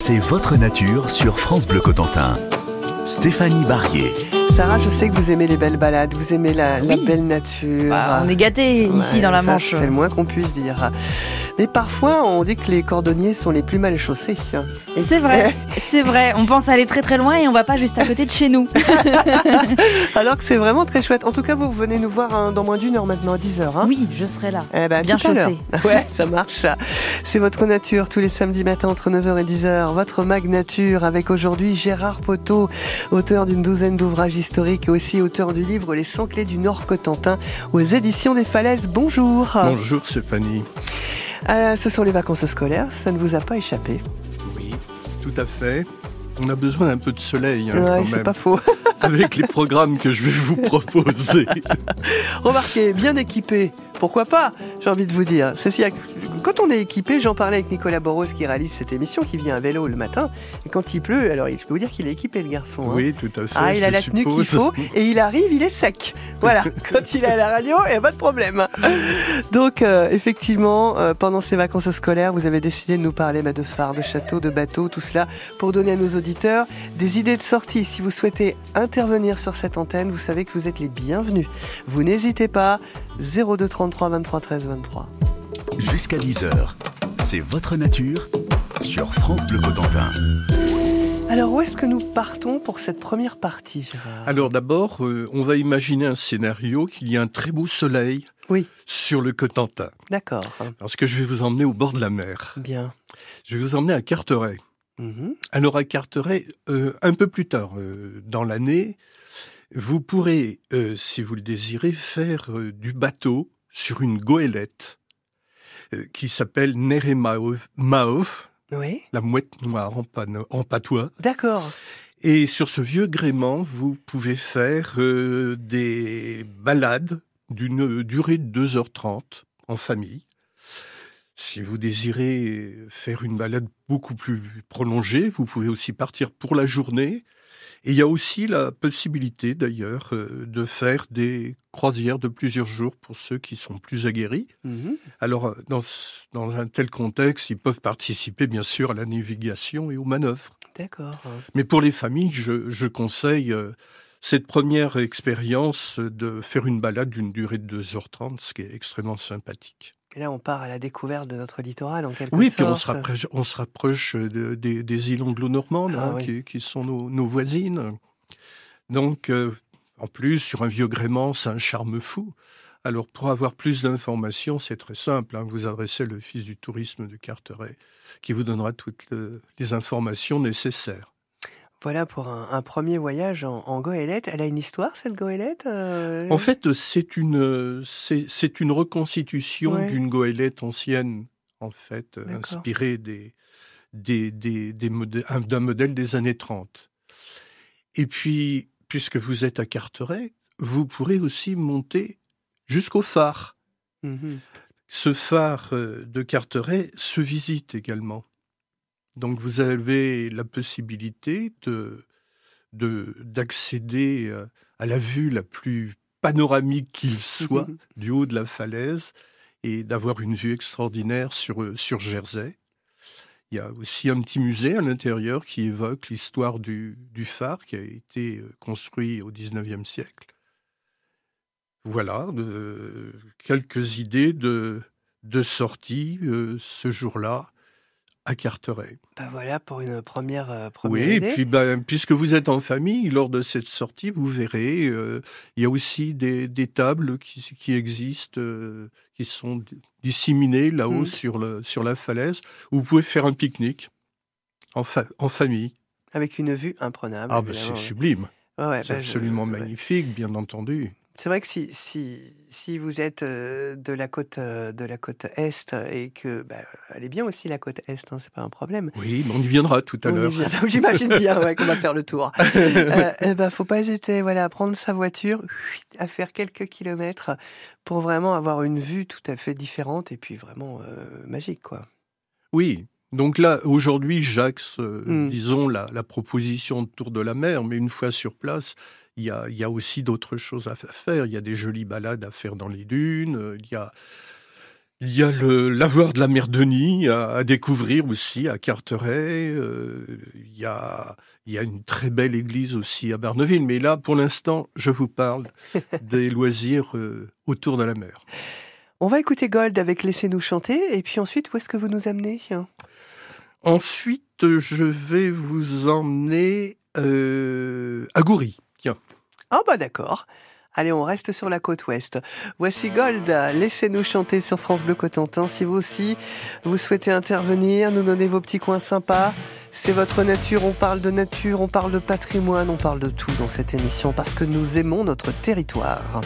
C'est votre nature sur France Bleu Cotentin. Stéphanie Barrier. Sarah, je sais que vous aimez les belles balades, vous aimez la, la belle nature. Bah, on est gâtés ici Ouais, dans la ça, Manche. C'est le moins qu'on puisse dire. Mais parfois, on dit que les cordonniers sont les plus mal chaussés. C'est vrai, c'est vrai. On pense aller très très loin et on va pas juste à côté de chez nous. Alors que c'est vraiment très chouette. En tout cas, vous venez nous voir hein, dans moins d'une heure maintenant, à 10h. Hein Oui, je serai là. Eh ben, Bien chaussée. Ouais, ça marche. C'est votre nature tous les samedis matins entre 9h et 10h. Votre mag nature avec aujourd'hui Gérard Poteau, auteur d'une douzaine d'ouvrages historiques et aussi auteur du livre Les 100 clés du Nord Cotentin aux éditions des Falaises. Bonjour. Bonjour Stéphanie. Ah, ce sont les vacances scolaires. Ça ne vous a pas échappé. Oui, tout à fait. On a besoin d'un peu de soleil hein, ouais, c'est pas faux. avec les programmes que je vais vous proposer. Remarquez, bien équipé. Pourquoi pas J'ai envie de vous dire. Ceci, quand on est équipé, j'en parlais avec Nicolas Boros qui réalise cette émission, qui vient à vélo le matin. Et quand il pleut, alors je peux vous dire qu'il est équipé le garçon. hein. Oui, tout à fait. Ah, il a la tenue qu'il faut et il arrive, il est sec. Voilà, quand il est à la radio, il n'y a pas de problème. Donc, euh, effectivement, euh, pendant ces vacances scolaires, vous avez décidé de nous parler bah, de phares, de châteaux, de bateaux, tout cela, pour donner à nos auditeurs des idées de sortie. Si vous souhaitez intervenir sur cette antenne, vous savez que vous êtes les bienvenus. Vous n'hésitez pas, 02 33 23 13 23. Jusqu'à 10h. C'est votre nature sur France Bleu Cotentin. Alors, où est-ce que nous partons pour cette première partie, Gérard? Alors d'abord, euh, on va imaginer un scénario qu'il y a un très beau soleil Oui. sur le Cotentin. D'accord, Parce que je vais vous emmener au bord de la mer. bien. Je vais vous emmener à Carteret. Mhm. Alors à Carteret, euh, un peu plus tard euh, dans l'année, vous pourrez, euh, si vous le désirez, faire euh, du bateau sur une goélette euh, qui s'appelle Neremaof, Maof, Oui, la mouette noire en, pano- en patois. d'accord. Et sur ce vieux gréement, vous pouvez faire des balades d'une durée de 2h30 en famille. Si vous désirez faire une balade beaucoup plus prolongée, vous pouvez aussi partir pour la journée. Et il y a aussi la possibilité d'ailleurs euh, de faire des croisières de plusieurs jours pour ceux qui sont plus aguerris. Mhm. Alors, euh, dans, dans un tel contexte, ils peuvent participer bien sûr à la navigation et aux manœuvres. D'accord. Mais pour les familles, je, je conseille euh, cette première expérience de faire une balade d'une durée de 2h30, ce qui est extrêmement sympathique. Et là, on part à la découverte de notre littoral, en quelque Oui, sorte. puis on se rapproche, on se rapproche de- des- des îles anglo-normandes, Ah hein, oui. qui, qui sont nos, nos voisines. Donc, euh, en plus, sur un vieux gréement, c'est un charme fou. Alors, pour avoir plus d'informations, c'est très simple. hein, vous adressez le fils du tourisme de Carteret, qui vous donnera toutes le- les informations nécessaires. Voilà pour un, un premier voyage en, en goélette. Elle a une histoire, cette goélette euh? En fait, c'est une, c'est c'est une reconstitution Ouais. d'une goélette ancienne, en fait, euh, inspirée des, des, des, des d'un modèle des années 30. Et puis, puisque vous êtes à Carteret, vous pourrez aussi monter jusqu'au phare. Mhm. Ce phare euh, de Carteret se visite également. Donc vous avez la possibilité de de- d'accéder euh, à la vue la plus panoramique qu'il soit du haut de la falaise et d'avoir une vue extraordinaire sur, euh, sur Jersey. Il y a aussi un petit musée à l'intérieur qui évoque l'histoire du, du phare qui a été euh, construit au XIXe siècle. Voilà, euh, quelques idées de, de sortie euh, ce jour-là à Carteret. Bah voilà pour une première, euh, première Oui, et idée. puis ben, puisque vous êtes en famille, lors de cette sortie, vous verrez, euh, il y a aussi des, des tables qui, qui existent, euh, qui sont disséminées là-haut Mm. sur, le, sur la falaise, où vous pouvez faire un pique-nique en, fa- en famille. Avec une vue imprenable. Ah, ben, c'est ouais. sublime, Ouais, ouais, c'est bah, je- absolument magnifique, bien entendu. C'est vrai que si, si, si vous êtes euh, de la côte euh, de la côte est et que bah, elle est bien aussi la côte est, hein, c'est pas un problème. Oui, mais on y viendra tout à l'heure. J'imagine bien ouais, qu'on va faire le tour. euh, eh ben, faut pas hésiter, voilà, à prendre sa voiture, à faire quelques kilomètres pour vraiment avoir une vue tout à fait différente et puis vraiment euh, magique, quoi. Oui. Donc là, aujourd'hui, j'axe, euh, Mm. disons, la, la proposition de Tour de la mer, mais une fois sur place, il y a, il y a aussi d'autres choses à fa- faire. Il y a des jolies balades à faire dans les dunes, euh, il y a Il y a le lavoir de la mer Denis à, à découvrir aussi à Carteret. Euh, il, y a, il y a une très belle église aussi à Barneville. Mais là, pour l'instant, je vous parle des loisirs euh, autour de la mer. On va écouter Gold avec Laissez-nous chanter. Et puis ensuite, où est-ce que vous nous amenez? Ensuite, je vais vous emmener euh, à Goury. Ah bah d'accord. Allez, on reste sur la côte ouest. Voici Gold, laissez-nous chanter sur France Bleu Cotentin. Si vous aussi, vous souhaitez intervenir, nous donner vos petits coins sympas, c'est votre nature, on parle de nature, on parle de patrimoine, on parle de tout dans cette émission parce que nous aimons notre territoire.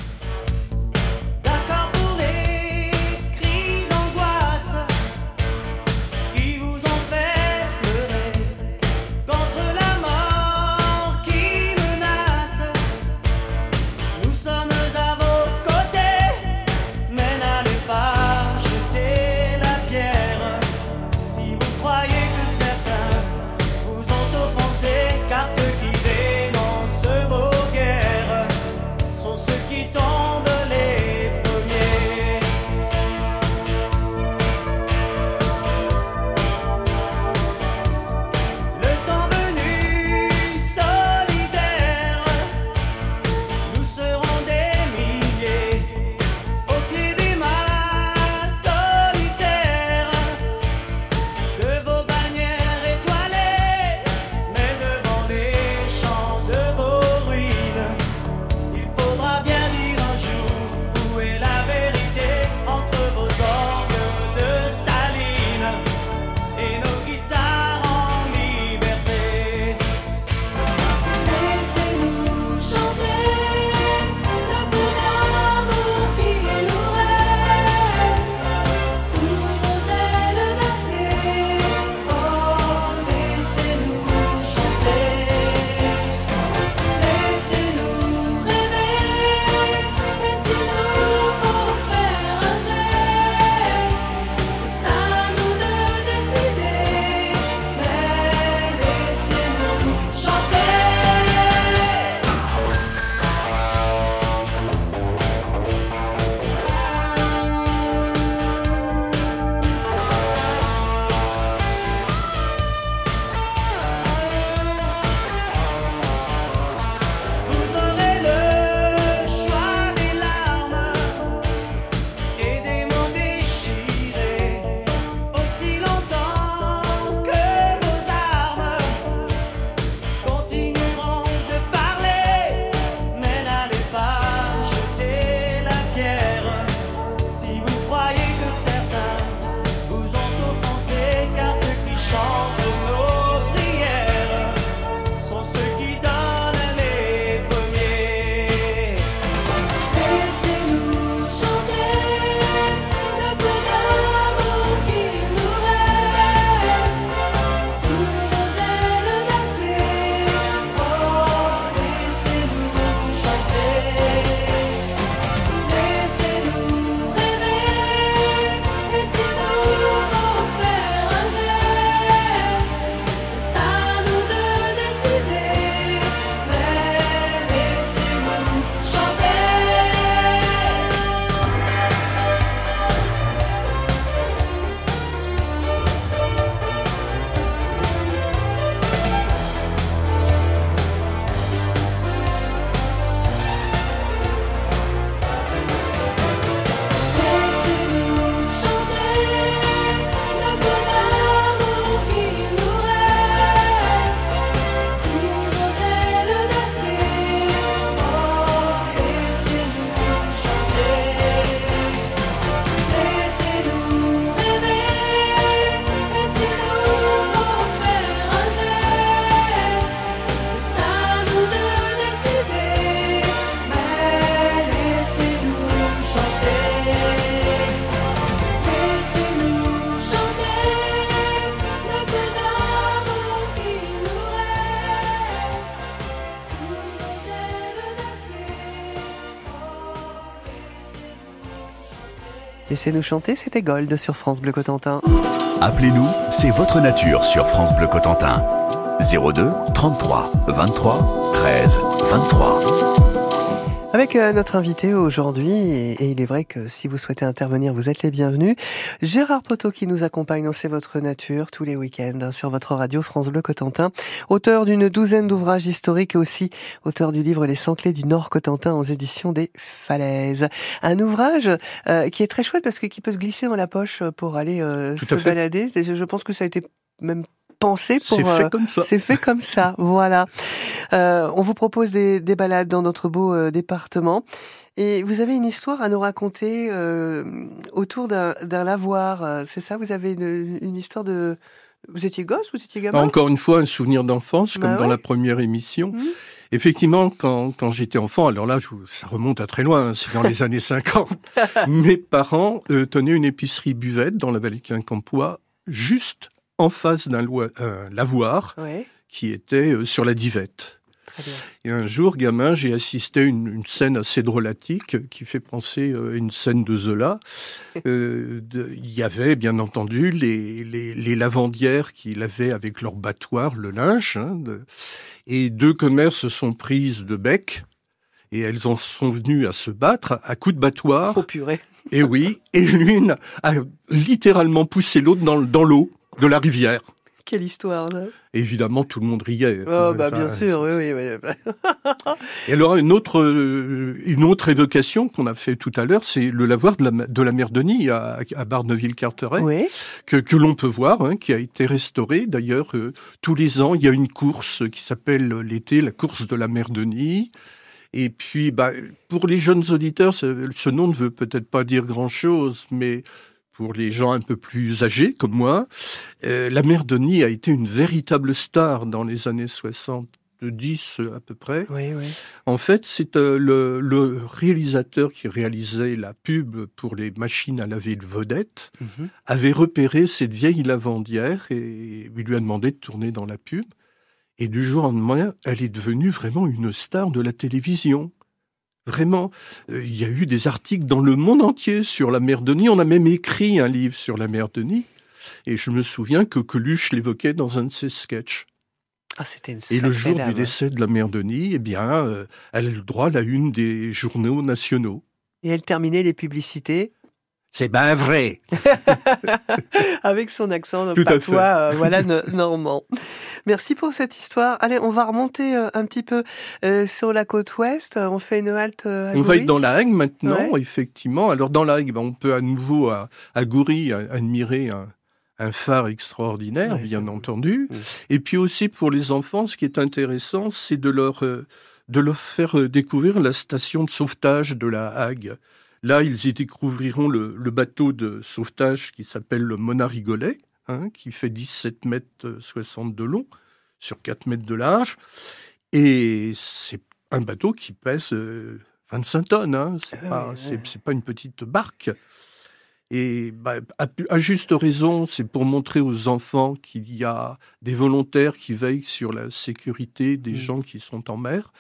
Laissez-nous chanter, c'était Gold sur France Bleu Cotentin. Appelez-nous, c'est votre nature sur France Bleu Cotentin. 02 33 23 13 23. Avec euh, notre invité aujourd'hui, et, il est vrai que si vous souhaitez intervenir, vous êtes les bienvenus. Gérard Poteau qui nous accompagne dans C'est votre nature tous les week-ends hein, sur votre radio France Bleu Cotentin, auteur d'une douzaine d'ouvrages historiques et aussi auteur du livre Les 100 clés du Nord Cotentin aux éditions des Falaises. Un ouvrage euh, qui est très chouette parce que qui peut se glisser dans la poche pour aller euh, se balader. Je pense que ça a été même pensé pour. C'est fait comme ça. C'est fait comme ça, voilà. Euh, on vous propose des, des, balades dans notre beau euh, département. Et vous avez une histoire à nous raconter euh, autour d'un lavoir. Euh, c'est ça? Vous avez une, une, histoire de... Vous étiez gosse Vous étiez gamin? Encore une fois, un souvenir d'enfance, comme bah dans la première émission. Mmh. Effectivement, quand, quand j'étais enfant, alors là, je, ça remonte à très loin, hein, c'est dans les années 50, mes parents euh, tenaient une épicerie buvette dans la vallée de Quincampoix, juste en face d'un lavoir ouais. qui était sur la divette. Et un jour, gamin, j'ai assisté à une, une, scène assez drôlatique qui fait penser à une scène de Zola. Euh, de, il y avait, bien entendu, les, les, les, lavandières qui lavaient avec leur battoir le linge. Hein, de, et deux commères se sont prises de bec. Et elles en sont venues à se battre à coups de battoir. Purée. Et oui, et l'une a littéralement poussé l'autre dans, dans l'eau de la rivière. Quelle histoire, là. Évidemment, tout le monde riait. Oh, bah, bien sûr, oui, oui. oui. Et alors, une autre, une autre évocation qu'on a fait tout à l'heure, c'est le lavoir de la, de la mer Denis à, à Barneville-Carteret, oui. que, que l'on peut voir, hein, qui a été restauré. D'ailleurs, euh, tous les ans, il y a une course qui s'appelle l'été, la course de la mer Denis. Et puis, bah, pour les jeunes auditeurs, ce, ce nom ne veut peut-être pas dire grand-chose, mais pour les gens un peu plus âgés comme moi, euh, la mère Denis a été une véritable star dans les années 70 à peu près. Oui, oui. En fait, c'est euh, le, le, réalisateur qui réalisait la pub pour les machines à laver de vedette -hmm. avait repéré cette vieille lavandière et il lui a demandé de tourner dans la pub. Et du jour au lendemain, elle est devenue vraiment une star de la télévision. Vraiment, euh, il y a eu des articles dans le monde entier sur la mer Denis. On a même écrit un livre sur la mer Denis. Et je me souviens que Coluche l'évoquait dans un de ses sketchs. Ah, c'était une Et le jour dame. du décès de la mère Denis, eh bien, euh, elle a le droit à la une des journaux nationaux. Et elle terminait les publicités c'est ben vrai. Avec son accent Tout patois, euh, voilà, normand. Merci pour cette histoire. Allez, on va remonter euh, un petit peu euh, sur la côte ouest. On fait une halte à On va être dans la Hague maintenant, Ouais. effectivement. Alors dans la Hague, ben, on peut à nouveau à, à Goury admirer un, un phare extraordinaire, bien entendu. Mm. Et puis aussi pour les enfants, ce qui est intéressant, c'est de leur euh, de leur faire euh, découvrir la station de sauvetage de la Hague. Là, ils y découvriront le, le bateau de sauvetage qui s'appelle le Monarigolet, hein, qui fait 17 mètres euh, 60 de long sur 4 mètres de large. Et c'est un bateau qui pèse euh, 25 tonnes. Hein. C'est Ah pas, c'est- pas une petite barque. Et bah, à, à juste raison, c'est pour montrer aux enfants qu'il y a des volontaires qui veillent sur la sécurité des Mm. gens qui sont en mer,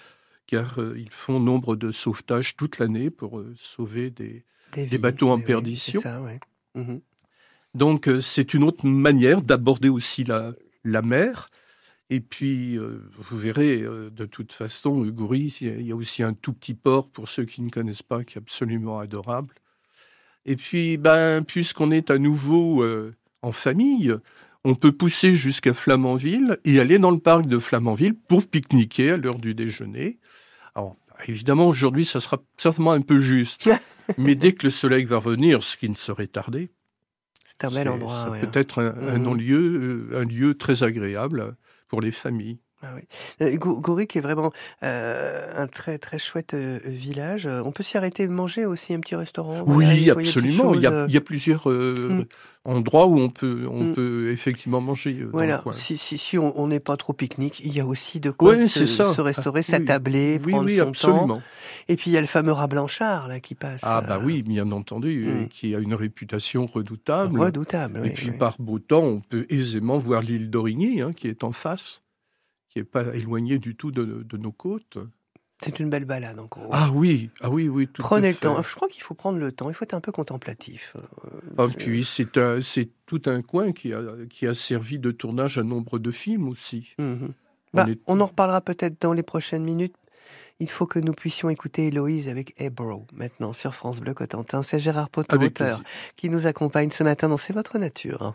car euh, ils font nombre de sauvetages toute l'année pour euh, sauver des, Des, des bateaux en oui, oui, perdition. c'est ça, ouais. Mhm. Donc euh, c'est une autre manière d'aborder aussi la, la mer. Et puis, euh, vous verrez, euh, de toute façon, Goury, il y a- aussi un tout petit port, pour ceux qui ne connaissent pas, qui est absolument adorable. Et puis, ben, puisqu'on est à nouveau euh, en famille, on peut pousser jusqu'à Flamanville et aller dans le parc de Flamanville pour pique-niquer à l'heure du déjeuner. Alors, évidemment, aujourd'hui, ça sera certainement un peu juste. mais dès que le soleil va revenir, ce qui ne serait tardé, C'est un bel endroit. Ouais. peut être un, un Mhm. non-lieu, euh, un lieu très agréable pour les familles. Ah oui. Euh, est vraiment euh, un très très chouette euh, village. On peut s'y arrêter manger aussi un petit restaurant. oui, absolument. Il y, a, choses, il y a plusieurs euh, Mm. endroits où on peut, on Mm. peut effectivement manger. Voilà, si, si, si on n'est pas trop pique-nique, il y a aussi de quoi se, restaurer, Ah, s'attabler, Oui, prendre oui, son temps. absolument. Et puis il y a le fameux rat Blanchard là qui passe. Ah bah oui, bien entendu, Mm. qui a une réputation redoutable. Redoutable. Et puis par beau temps, on peut aisément voir l'île d'Origny, hein, qui est en face, qui est pas éloignée du tout de, de nos côtes. C'est une belle balade en gros. Ah oui, ah oui, oui, tout Prenez le temps. Je crois qu'il faut prendre le temps. Il faut être un peu contemplatif. Euh, Ah, puis c'est un, c'est tout un coin qui a, qui a servi de tournage à nombre de films aussi. mhm. On Bah, est- on en reparlera peut-être dans les prochaines minutes. il faut que nous puissions écouter Héloïse avec Ebro maintenant sur France Bleu Cotentin. C'est Gérard Potter, Avec auteur, plaisir. qui nous accompagne ce matin dans C'est votre nature.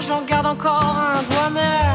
j'en garde encore un doigt, mais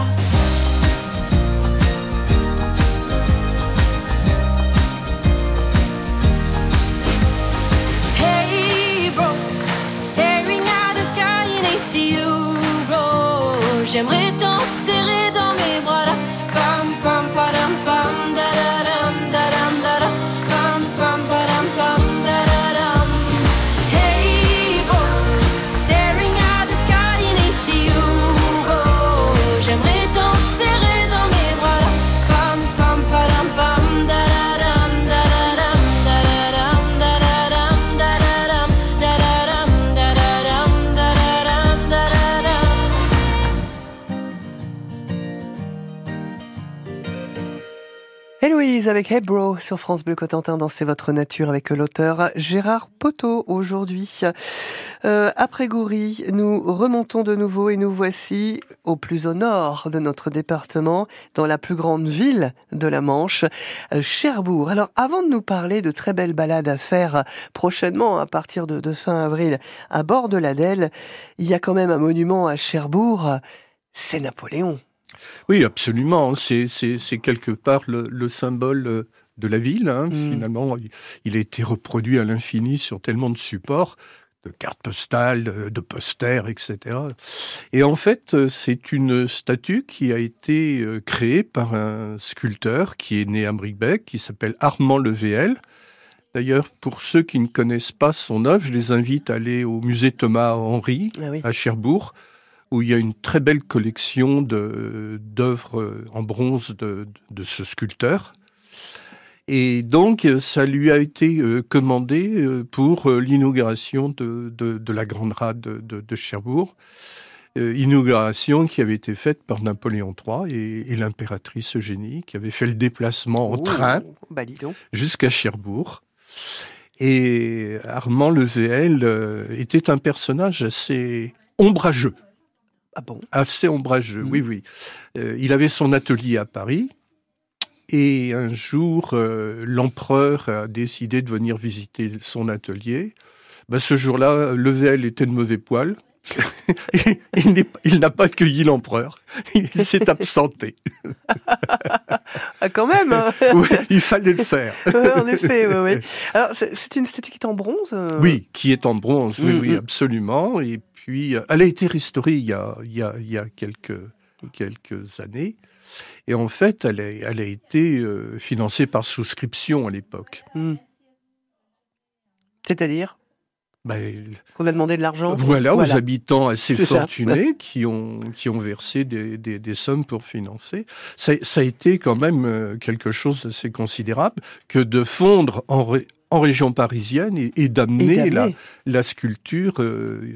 Avec Hey Bro sur France Bleu Cotentin dans C'est votre nature avec l'auteur Gérard Poteau aujourd'hui. Euh, après Goury, nous remontons de nouveau et nous voici au plus au nord de notre département, dans la plus grande ville de la Manche, Cherbourg. Alors avant de nous parler de très belles balades à faire prochainement à partir de, de fin avril à bord de l'Adèle, il y a quand même un monument à Cherbourg, c'est Napoléon. Oui, absolument. C'est, quelque part le, le symbole euh, de la ville. Hein. Mm. Finalement, il, a été reproduit à l'infini sur tellement de supports, de cartes postales, de, de posters, etc. Et en fait, euh, c'est une statue qui a été euh, créée par un sculpteur qui est né à Bricbec, qui s'appelle Armand Levéel. D'ailleurs, pour ceux qui ne connaissent pas son œuvre, je les invite à aller au musée Thomas Henry Ah oui. à Cherbourg, où il y a une très belle collection d'œuvres en bronze de, de ce sculpteur. Et donc, ça lui a été euh, commandé euh, pour euh, l'inauguration de, de, de la Grande Rade de, Cherbourg. Inauguration qui avait été faite par Napoléon III et, et l'impératrice Eugénie, qui avait fait le déplacement en Oh, train Bah jusqu'à Cherbourg. Et Armand Levéel était un personnage assez ombrageux Ah bon? Assez ombrageux, oui, oui. Euh, il avait son atelier à Paris. Et un jour, euh, l'empereur a décidé de venir visiter son atelier. Ben, ce jour-là, Level était de mauvais poil. il n'a pas accueilli l'empereur. Il s'est absenté. Ah quand même hein. Oui, il fallait le faire. Ouais, en effet, oui, oui. Alors, c'est une statue qui est en bronze euh? Oui, qui est en bronze, oui, Mhm. oui, absolument. Et puis, euh, elle a été restaurée il y a, il y a, il y a quelques, quelques années. Et en fait, elle a, elle a été euh, financée par souscription à l'époque. Hmm. C'est-à-dire? Ben, qu'on a demandé de l'argent voilà, aux habitants assez ça. fortunés qui ont, qui ont versé des, des, des sommes pour financer. Ça, ça a été quand même euh, quelque chose d'assez considérable que de fondre en, ré- en région parisienne et, d'amener la, sculpture euh,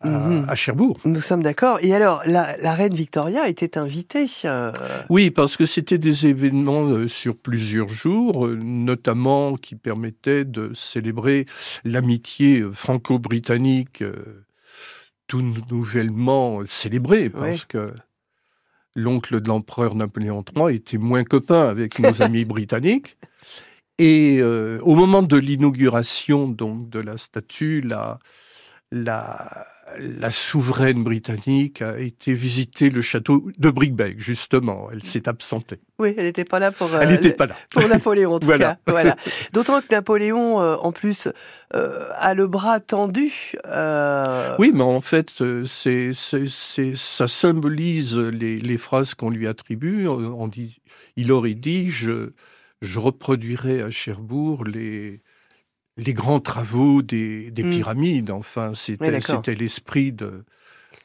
à, Mhm. à Cherbourg. Nous sommes d'accord. Et alors, la, la reine Victoria était invitée. euh, Oui, parce que c'était des événements euh, sur plusieurs jours, notamment qui permettaient de célébrer l'amitié franco-britannique, euh, tout nouvellement célébrée, parce Oui. que l'oncle de l'empereur Napoléon III était moins copain avec nos amis britanniques. Et euh, au moment de l'inauguration donc de la statue, la, la, la souveraine britannique a été visiter le château de Brickbeck, justement. Elle s'est absentée. Oui, elle n'était pas là pour. euh, Elle n'était pas là. Pour Napoléon, en tout Voilà. cas. Voilà. D'autant que Napoléon, euh, en plus, euh, a le bras tendu. Oui, mais en fait, c'est, ça symbolise les, les phrases qu'on lui attribue. On dit, il aurait dit, je, je reproduirai à Cherbourg les, les grands travaux des, des Mm. pyramides. Enfin, Oui, c'était, c'était l'esprit de.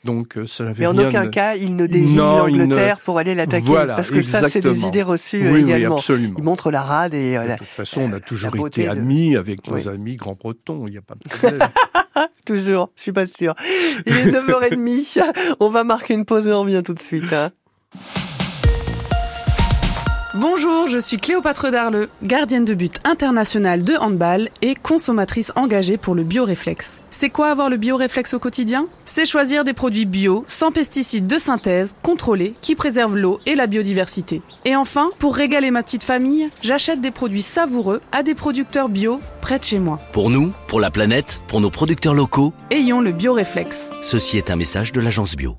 Donc, euh, ça n'avait Mais en rien aucun de- cas, il ne désigne ne- l'Angleterre pour aller l'attaquer. Voilà, parce que ça, c'est des idées reçues Oui, oui, également. absolument. il montre la rade et euh, De toute façon, on a toujours été de- amis avec nos Oui. amis grands-bretons, il n'y a pas de problème. toujours. Je suis pas sûre. Il est 9h30. On va marquer une pause et on revient tout de suite. hein. Bonjour, je suis Cléopâtre Darleux, gardienne de but internationale de handball et consommatrice engagée pour le bioréflexe. C'est quoi avoir le bioréflexe au quotidien? C'est choisir des produits bio, sans pesticides de synthèse, contrôlés, qui préservent l'eau et la biodiversité. Et enfin, pour régaler ma petite famille, j'achète des produits savoureux à des producteurs bio près de chez moi. Pour nous, pour la planète, pour nos producteurs locaux, Ayons le bioréflexe. ceci est un message de l'agence Bio.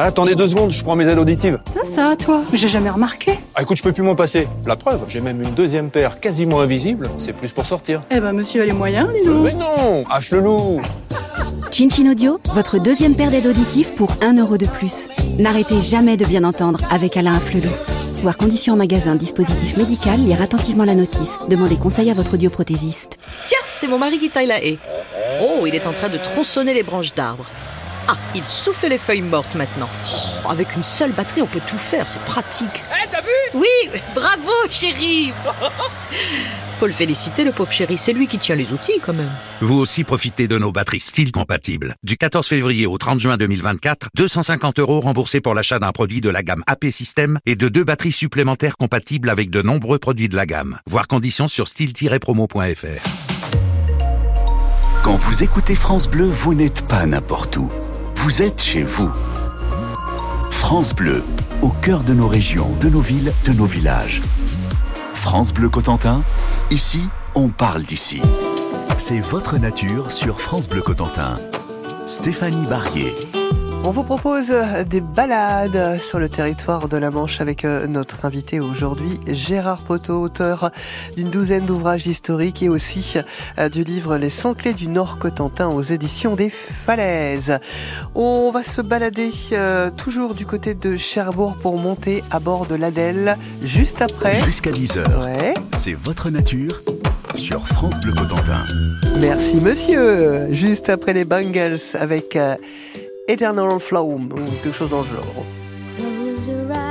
Attendez deux secondes, je prends mes aides auditives. Ça, ça, toi J'ai jamais remarqué. Ah écoute, je peux plus m'en passer. La preuve, j'ai même une deuxième paire quasiment invisible. C'est plus pour sortir. Eh ben, monsieur a les moyens, dis donc. Mais non Hache le loup Chin Audio, votre deuxième paire d'aides auditives pour 1 euro de plus. N'arrêtez jamais de bien entendre avec Alain Afflelou. Voir conditions en magasin, dispositif médical, lire attentivement la notice. Demandez conseil à votre audioprothésiste. Tiens, c'est mon mari qui taille la haie. Oh, il est en train de tronçonner les branches d'arbres. Ah, il souffle les feuilles mortes maintenant. Oh, avec une seule batterie, on peut tout faire, c'est pratique. Eh, t'as vu? Oui, bravo, chéri Faut le féliciter, le pauvre chéri, c'est lui qui tient les outils quand même. Vous aussi profitez de nos batteries style compatibles. Du 14 février au 30 juin 2024, 250 euros remboursés pour l'achat d'un produit de la gamme AP System et de deux batteries supplémentaires compatibles avec de nombreux produits de la gamme. Voir conditions sur style-promo.fr. Quand vous écoutez France Bleu, vous n'êtes pas n'importe où. Vous êtes chez vous. France Bleu, au cœur de nos régions, de nos villes, de nos villages. France Bleu Cotentin, ici, on parle d'ici. C'est votre nature sur France Bleu Cotentin. Stéphanie Barrier. On vous propose euh, des balades sur le territoire de la Manche avec euh, notre invité aujourd'hui, Gérard Poteau, auteur d'une douzaine d'ouvrages historiques et aussi euh, du livre Les 100 clés du Nord Cotentin aux éditions des Falaises. On va se balader euh, toujours du côté de Cherbourg pour monter à bord de l'Adèle juste après. Jusqu'à 10h, Ouais. c'est votre nature sur France Bleu Cotentin. Merci monsieur. Juste après les Bangles avec euh, Eternal Flame ou quelque chose dans le genre.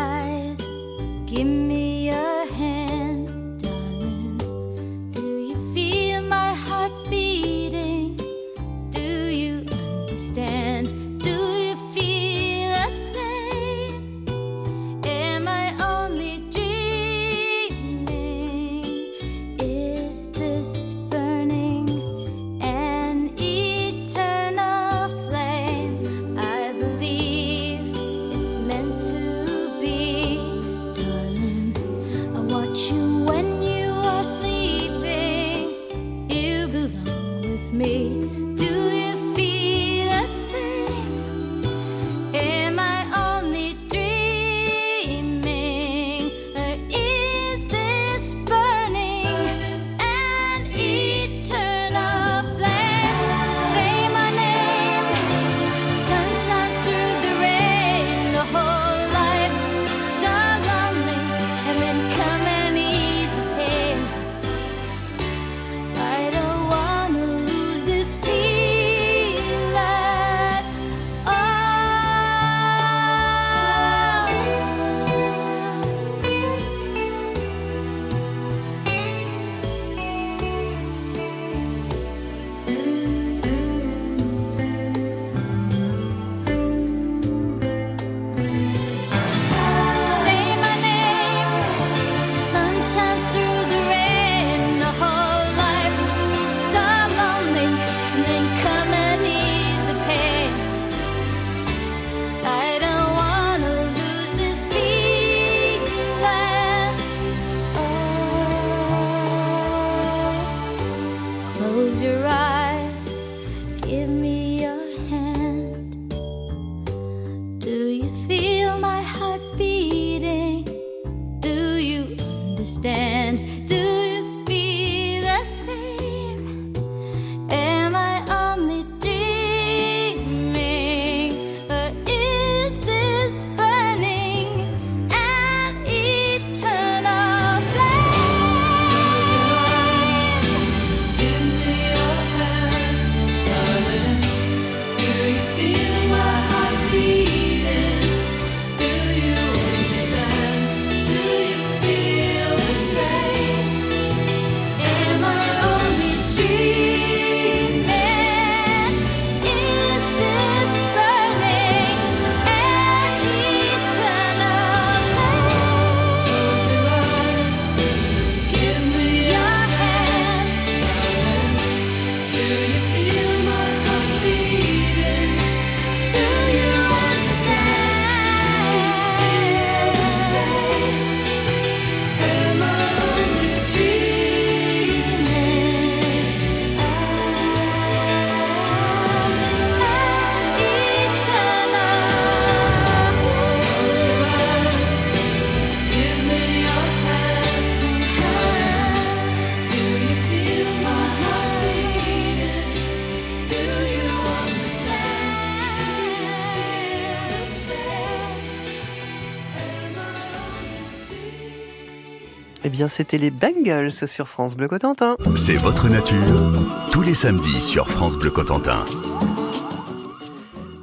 Bien, c'était les Bengals sur France Bleu Cotentin. C'est votre nature, tous les samedis sur France Bleu Cotentin.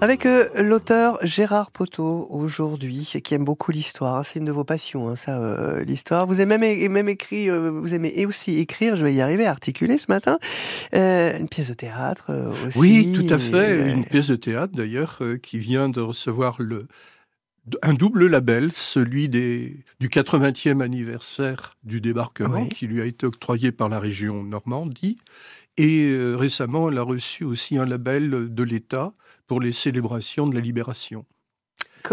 Avec euh, l'auteur Gérard Poteau aujourd'hui, qui aime beaucoup l'histoire. hein, c'est une de vos passions, hein, ça, euh, l'histoire. Vous avez même, même écrit, euh, vous aimez et aussi écrire. Je vais y arriver à articuler ce matin. Euh, une pièce de théâtre euh, aussi. Oui, tout à fait. et, Une pièce de théâtre, d'ailleurs, euh, qui vient de recevoir le, un double label, celui des, du 80e anniversaire du débarquement, Oui. qui lui a été octroyé par la région Normandie. Et euh, récemment, elle a reçu aussi un label de l'État pour les célébrations de la libération.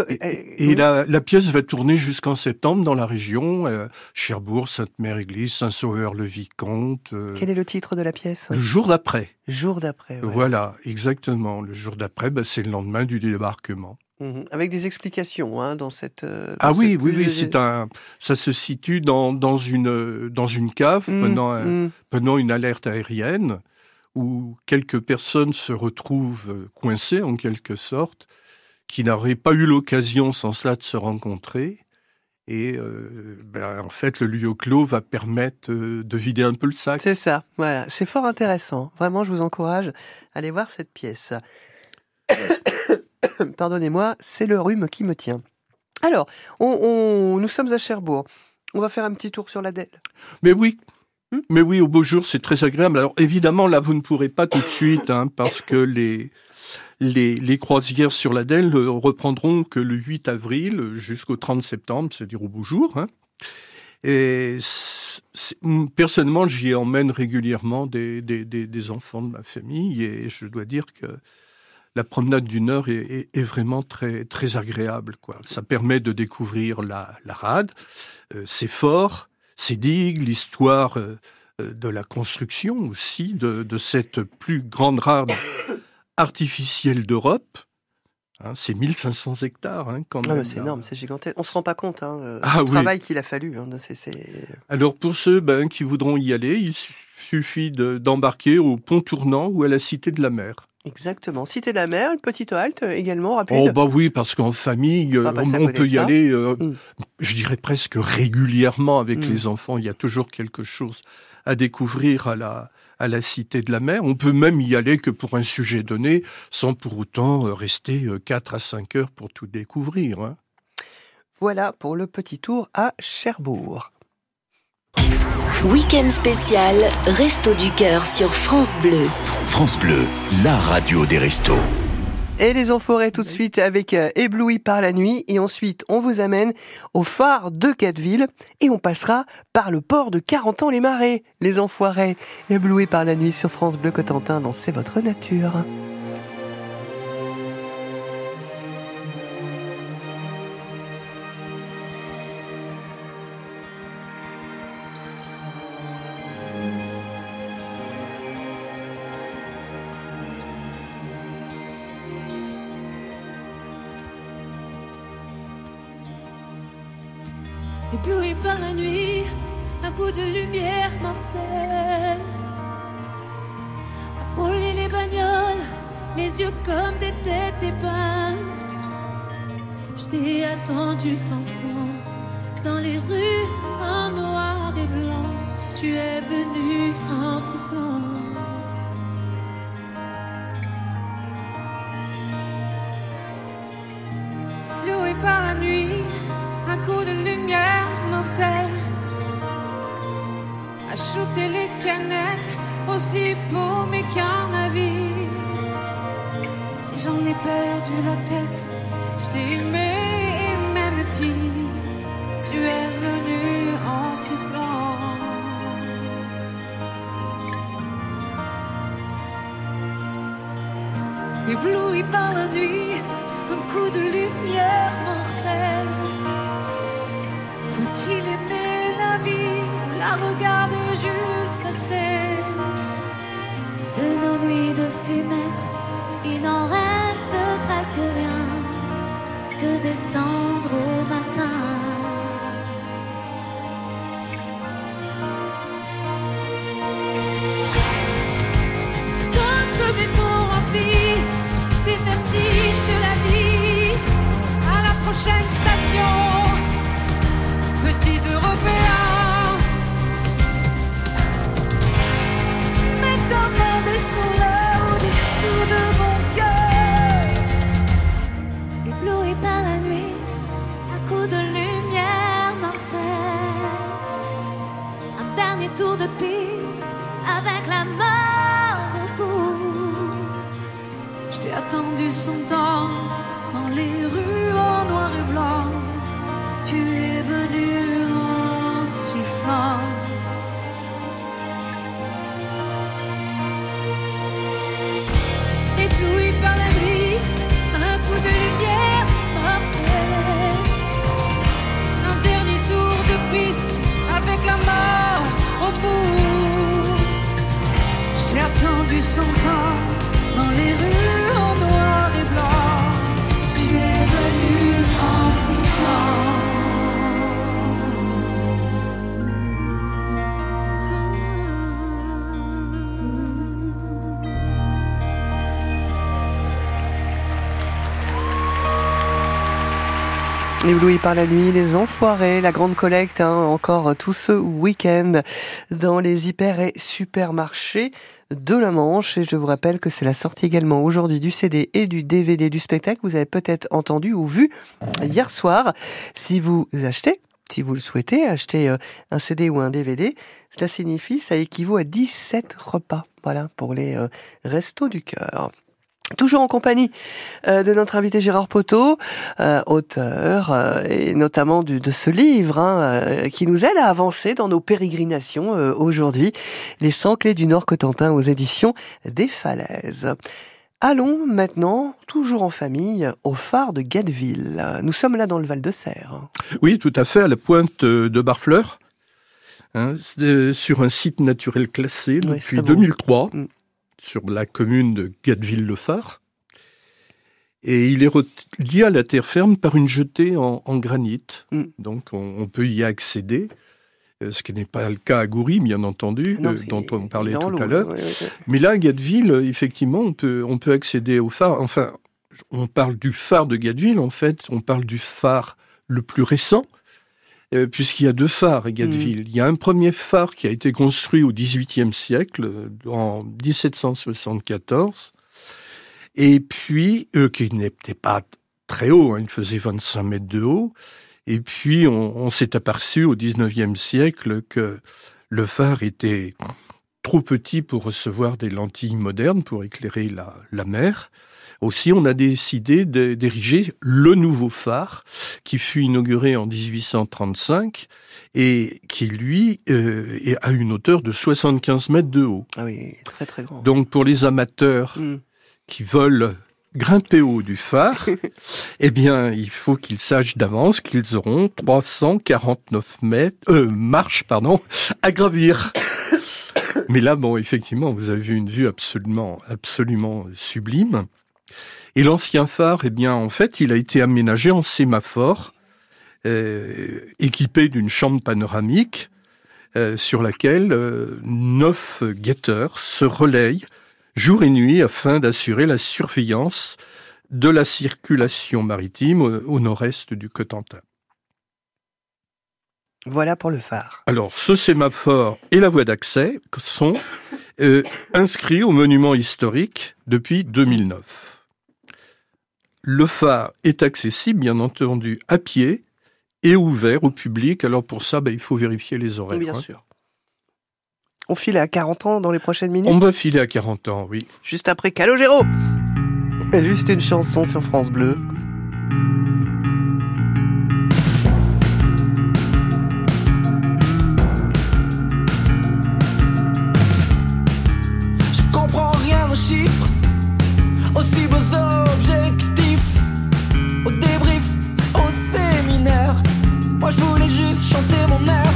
Et, et oui. la, la pièce va tourner jusqu'en septembre dans la région, euh, Cherbourg, Sainte-Mère-Église, Saint-Sauveur-le-Vicomte. euh, Quel est le titre de la pièce? Le jour d'après. Jour d'après. ouais. Voilà, exactement. Le jour d'après, bah, c'est le lendemain du débarquement. Mhm. Avec des explications hein, dans cette. euh, Ah oui, cette- oui, oui, c'est un. Ça se situe dans, dans une dans une cave Mm, pendant un- mm. pendant une alerte aérienne où quelques personnes se retrouvent coincées en quelque sorte, qui n'auraient pas eu l'occasion sans cela de se rencontrer. Et euh, ben, en fait, le lieu clos va permettre euh, de vider un peu le sac. C'est ça, voilà. C'est fort intéressant. Vraiment, je vous encourage à aller voir cette pièce. Pardonnez-moi, c'est le rhume qui me tient. Alors, on, on- nous sommes à Cherbourg. On va faire un petit tour sur l'Adèle. Mais oui, Hmm mais oui, au beau jour, c'est très agréable. Alors évidemment, là, vous ne pourrez pas tout de suite, hein, parce que les, les, croisières sur l'Adèle reprendront que le 8 avril jusqu'au 30 septembre, c'est-à-dire au beau jour. Hein. Personnellement, j'y emmène régulièrement des, enfants de ma famille, et je dois dire que la promenade d'une heure est, vraiment très, très agréable. Ça permet de découvrir la, rade, euh, ses forts, ses digues, l'histoire euh, euh, de la construction aussi de cette plus grande rade artificielle d'Europe. Hein, c'est 1500 hectares hein, quand Ah, même. mais c'est énorme, c'est gigantesque. On se rend pas compte hein, euh, Ah oui. travail qu'il a fallu. hein. Alors pour ceux ben, qui voudront y aller, il suffit de- d'embarquer au pont tournant ou à la Cité de la Mer. Exactement. Cité de la mer, une petite halte euh, également. Oh bah oui, parce qu'en famille, euh, passer à on peut y ça. aller, euh, Mm. je dirais presque régulièrement avec Mm. les enfants. Il y a toujours quelque chose à découvrir à la, à la Cité de la Mer. On peut même y aller que pour un sujet donné, sans pour autant euh, rester 4 à 5 heures pour tout découvrir. hein. Voilà pour le petit tour à Cherbourg. Week-end spécial Resto du Cœur sur France Bleu. France Bleu, la radio des restos. Et les enfoirés tout de suite avec euh, Ébloui par la nuit. Et ensuite, on vous amène au phare de Cadeville. Et on passera par le port de 40 ans les marais. Les enfoirés. Ébloui par la nuit sur France Bleu Cotentin dans C'est votre nature. Attendu cent ans dans les rues en noir et blanc. Tu es venu en sifflant. Loué par la nuit, un coup de lumière mortelle a shooté les canettes aussi paumées qu'un navire. Si j'en ai perdu la tête, je t'ai aimé Ébloui par la nuit, un coup de lumière mortelle. Faut-il aimer la vie ou la regarder juste passer De nos nuits de fumette, il n'en reste presque rien que des cendres au matin. Son temps dans les rues en noir et blanc. Tu es venu en sifflant. Ébloui par la nuit, un coup de lumière mortelle. Un dernier tour de piste avec la mort au bout. J'ai attendu son temps dans les rues Ébloui par la nuit, les enfoirés, la grande collecte, hein, encore tout ce week-end dans les hyper et supermarchés de la Manche. Et je vous rappelle que c'est la sortie également aujourd'hui du CD et du DVD du spectacle. Vous avez peut-être entendu ou vu hier soir. Si vous achetez, si vous le souhaitez, acheter euh, un CD ou un DVD, cela signifie, ça équivaut à 17 repas. Voilà, pour les euh, restos du cœur. Toujours en compagnie euh, de notre invité Gérard Poteau, euh, auteur euh, et notamment du- de ce livre hein, euh, qui nous aide à avancer dans nos pérégrinations aujourd'hui, Les 100 clés du Nord Cotentin aux éditions des Falaises. Allons maintenant, toujours en famille, au phare de Gatteville. Nous sommes là dans le Val-de-Serre. Oui, tout à fait, à la pointe de Barfleur, hein, sur un site naturel classé Oui, depuis beau. 2003, Mm. Sur la commune de Gatteville-le-Phare. Et il est relié à la terre ferme par une jetée en, en granit. Mm. Donc on, on peut y accéder, euh, ce qui n'est pas le cas à Goury, bien entendu, Non, euh, dont on parlait tout à l'heure. Mais là, à Gatteville, effectivement, on peut, on peut accéder au phare. Enfin, on parle du phare de Gatteville, en fait, on parle du phare le plus récent, euh, puisqu'il y a deux phares à Gatteville. Il y a un premier phare qui a été construit au XVIIIe siècle, euh, en 1774, et puis, euh, qui n'était pas très haut, hein, il faisait 25 mètres de haut, et puis on, on s'est aperçu au XIXe siècle que le phare était trop petit pour recevoir des lentilles modernes pour éclairer la, la mer. Aussi, on a décidé de- d'ériger le nouveau phare qui fut inauguré en 1835 et qui, lui, euh, à une hauteur de 75 mètres de haut. Ah oui, très très grand. Donc, pour les amateurs Mm. qui veulent grimper au haut du phare, eh bien, il faut qu'ils sachent d'avance qu'ils auront 349 mètres, euh, marches, pardon, à gravir. Mais là, bon, effectivement, vous avez une vue absolument, absolument sublime. Et l'ancien phare, eh bien, en fait, il a été aménagé en sémaphore, euh, équipé d'une chambre panoramique, euh, sur laquelle euh, neuf guetteurs se relayent jour et nuit afin d'assurer la surveillance de la circulation maritime au, au nord-est du Cotentin. Voilà pour le phare. Alors, ce sémaphore et la voie d'accès sont euh, inscrits au monument historique depuis 2009. Le phare est accessible, bien entendu, à pied et ouvert au public. Alors pour ça, ben, il faut vérifier les horaires. Bien hein. sûr. On file à 40 ans dans les prochaines minutes On va filer à 40 ans, oui. Juste après Calogero Juste une chanson sur France Bleu. Moi je voulais juste chanter mon air.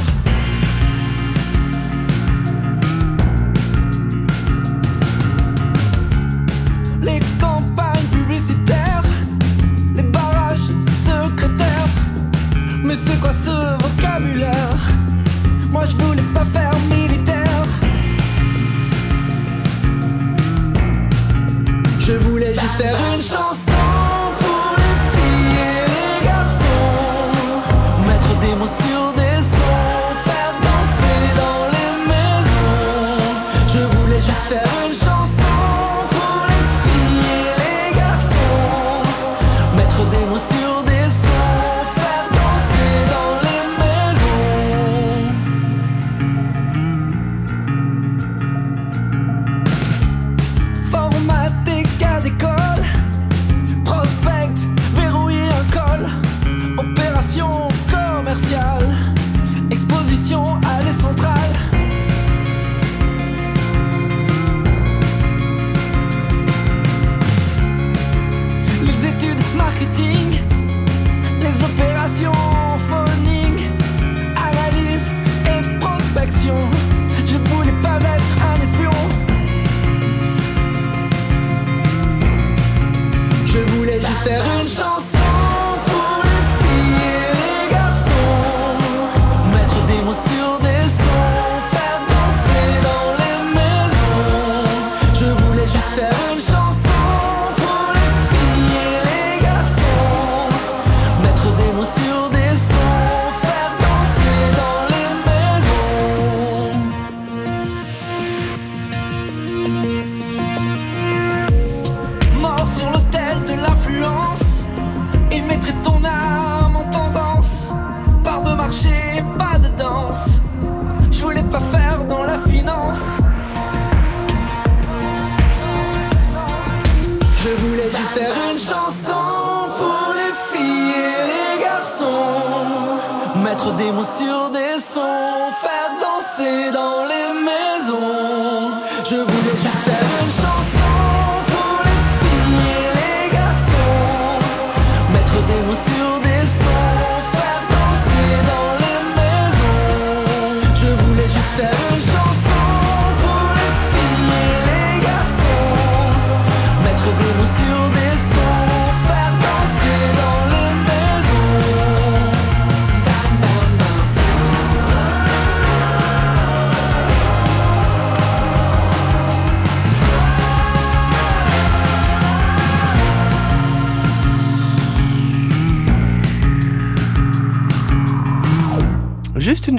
marketing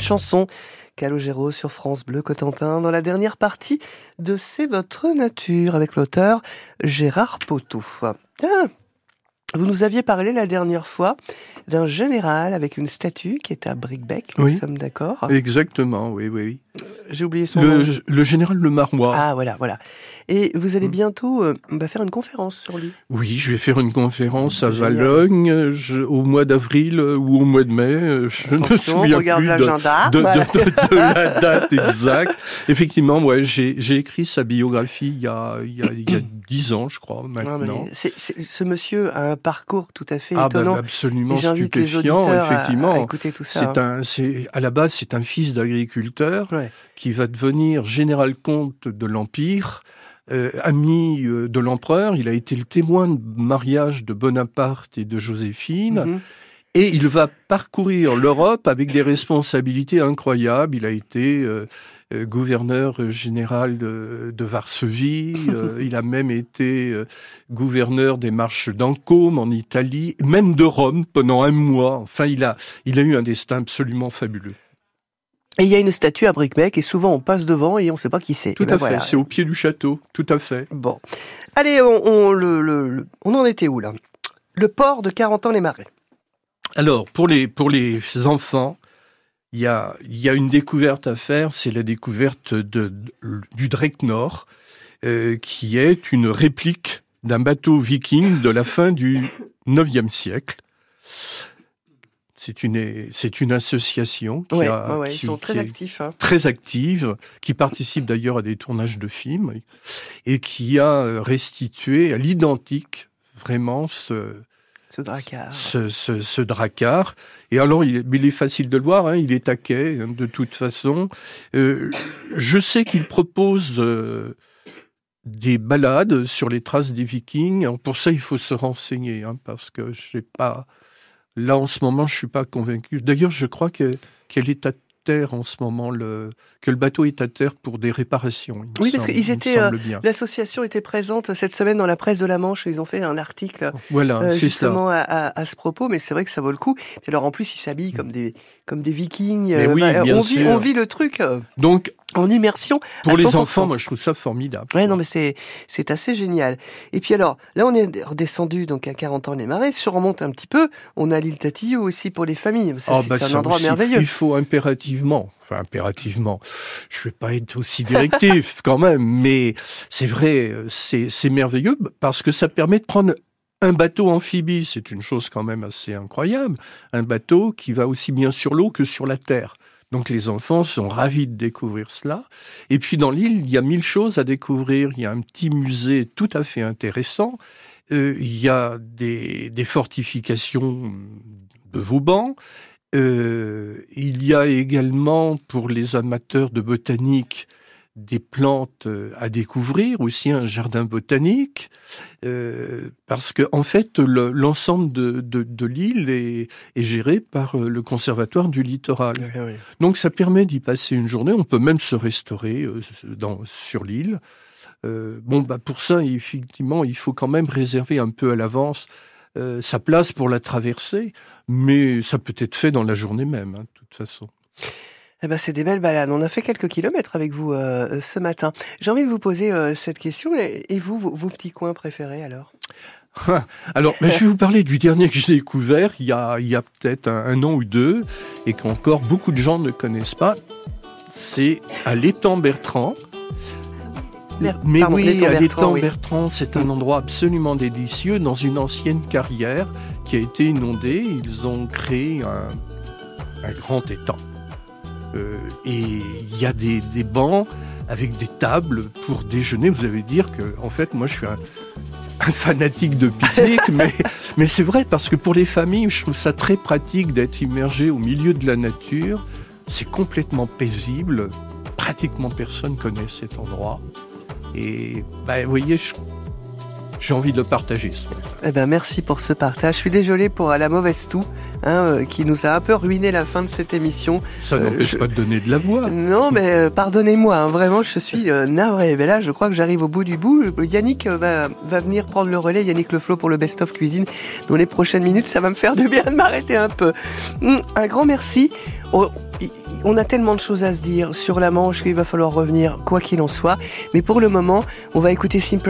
chanson. Calogero sur France Bleu Cotentin dans la dernière partie de C'est votre nature avec l'auteur Gérard Poteau. Ah, vous nous aviez parlé la dernière fois d'un général avec une statue qui est à Bricbec, nous Oui. sommes d'accord. Exactement, oui, oui. oui. J'ai oublié son nom. Le, le général Le Marois. Ah voilà, voilà. Et vous Mm. allez bientôt euh, bah, faire une conférence sur lui. Oui, je vais faire une conférence à génial. Valogne euh, je- au mois d'avril euh, ou au mois de mai. euh, Je ne Attention, souviens regarde plus l'agenda. de, de- Voilà. de- de la date exacte. Effectivement, ouais, j'ai j'ai écrit sa biographie il y a il y a il y a dix ans, je crois mais maintenant. ce monsieur a un parcours tout à fait Ah bah, étonnant. absolument stupéfiant, effectivement. à écouter tout ça, C'est hein. un, à la base, c'est un fils d'agriculteur Ouais. qui va devenir général comte de l'Empire, euh, ami euh, de l'empereur. Il a été le témoin de mariage de Bonaparte et de Joséphine. Mhm. Et il va parcourir l'Europe avec des responsabilités incroyables. Il a été euh, gouverneur euh, général de, de Varsovie. euh, il a même été euh, gouverneur des marches d'Ancôme en Italie, même de Rome pendant un mois. Enfin, il a, il a eu un destin absolument fabuleux. Et il y a une statue à Bricbec et souvent on passe devant et on ne sait pas qui c'est. Tout Et ben à voilà. fait. C'est au pied du château. Tout à fait. Bon. Allez, on, on, le, le- le- on en était où là? Le port de 40 ans les marais. Alors, pour les, pour les enfants, il y a, il y a une découverte à faire, c'est la découverte de, de- du Dreadnought, euh, qui est une réplique d'un bateau viking de la fin du IXe siècle. C'est une, c'est une association qui, Ouais, a, ouais, ouais, qui- ils sont très est actifs. hein. très active, qui participe d'ailleurs à des tournages de films et qui a restitué à l'identique vraiment ce, Ce dracard. ce. Et alors, il est, facile de le voir, hein, il est taquet, hein, de toute façon. Euh, je sais qu'il propose euh, des balades sur les traces des vikings. Pour ça, il faut se renseigner, hein, parce que je sais pas... Là, en ce moment, je suis pas convaincu. D'ailleurs, je crois que- qu'elle est à terre en ce moment, le, que le bateau est à terre pour des réparations. Oui, parce qu'ils étaient. euh. L'association était présente cette semaine dans la presse de la Manche. Ils ont fait un article Voilà, euh, justement à, à- à ce propos, mais c'est vrai que ça vaut le coup. Et alors en plus, ils s'habillent comme des comme des Vikings. Mais euh, oui, bah, bien on vit sûr. on vit le truc Donc, en immersion. pour les 100%. enfants, moi, je trouve ça formidable. Ouais, non, mais c'est c'est assez génial. Et puis alors, là, on est redescendu donc à 40 ans les marais. Si on remonte un petit peu, on a l'île Tatillou aussi pour les familles. Ah, c'est bah, un endroit aussi, merveilleux. Il faut impérativement, enfin impérativement, je vais pas être aussi directif quand même, mais c'est vrai, c'est c'est merveilleux parce que ça permet de prendre un bateau amphibie, c'est une chose quand même assez incroyable, un bateau qui va aussi bien sur l'eau que sur la terre. Donc les enfants sont ravis de découvrir cela. Et puis dans l'île, il y a mille choses à découvrir. Il y a un petit musée tout à fait intéressant. Euh, il y a des, fortifications de Vauban. Euh, il y a également pour les amateurs de botanique des plantes euh, à découvrir, aussi un jardin botanique, euh, parce que en fait le- l'ensemble de, de, de l'île est, est géré par euh, le conservatoire du littoral. Donc ça permet d'y passer une journée. On peut même se restaurer dans, sur l'île. Euh, bon, bah pour ça, effectivement, il faut quand même réserver un peu à l'avance euh, sa place pour la traversée, mais ça peut être fait dans la journée même, hein, de toute façon. Eh ben, c'est des belles balades. On a fait quelques kilomètres avec vous euh, ce matin. J'ai envie de vous poser euh, cette question. Et vous, vos, vos petits coins préférés alors? Alors, mais je vais vous parler du dernier que j'ai découvert il y a, a peut-être un, un an ou deux, et qu'encore beaucoup de gens ne connaissent pas. C'est à l'étang Bertrand. Mer- Mais pardon, oui, l'étang à Bertrand, l'étang oui. Bertrand, c'est un endroit absolument délicieux dans une ancienne carrière qui a été inondée. Ils ont créé un, un grand étang. Euh, et il y a des, des bancs avec des tables pour déjeuner. Vous allez dire que, en fait, moi, je suis un, un fanatique de pique-nique, mais, mais c'est vrai parce que pour les familles, je trouve ça très pratique d'être immergé au milieu de la nature. C'est complètement paisible. Pratiquement personne connaît cet endroit. Et bah, vous voyez, je- j'ai envie de le partager. ce. Eh ben, merci pour ce partage. Je suis désolé pour la mauvaise toux, hein, euh, qui nous a un peu ruiné la fin de cette émission. Ça Euh, n'empêche je- pas de donner de la voix. Non, mais euh, pardonnez-moi, hein, vraiment, je suis euh, navré. Mais là, je crois que j'arrive au bout du bout. Yannick va, va venir prendre le relais, Yannick Le Flot pour le Best of Cuisine. Dans les prochaines minutes, ça va me faire du bien de m'arrêter un peu. Hum, un grand merci. Oh, on a tellement de choses à se dire sur la Manche qu'il va falloir revenir, quoi qu'il en soit. Mais pour le moment, on va écouter Simple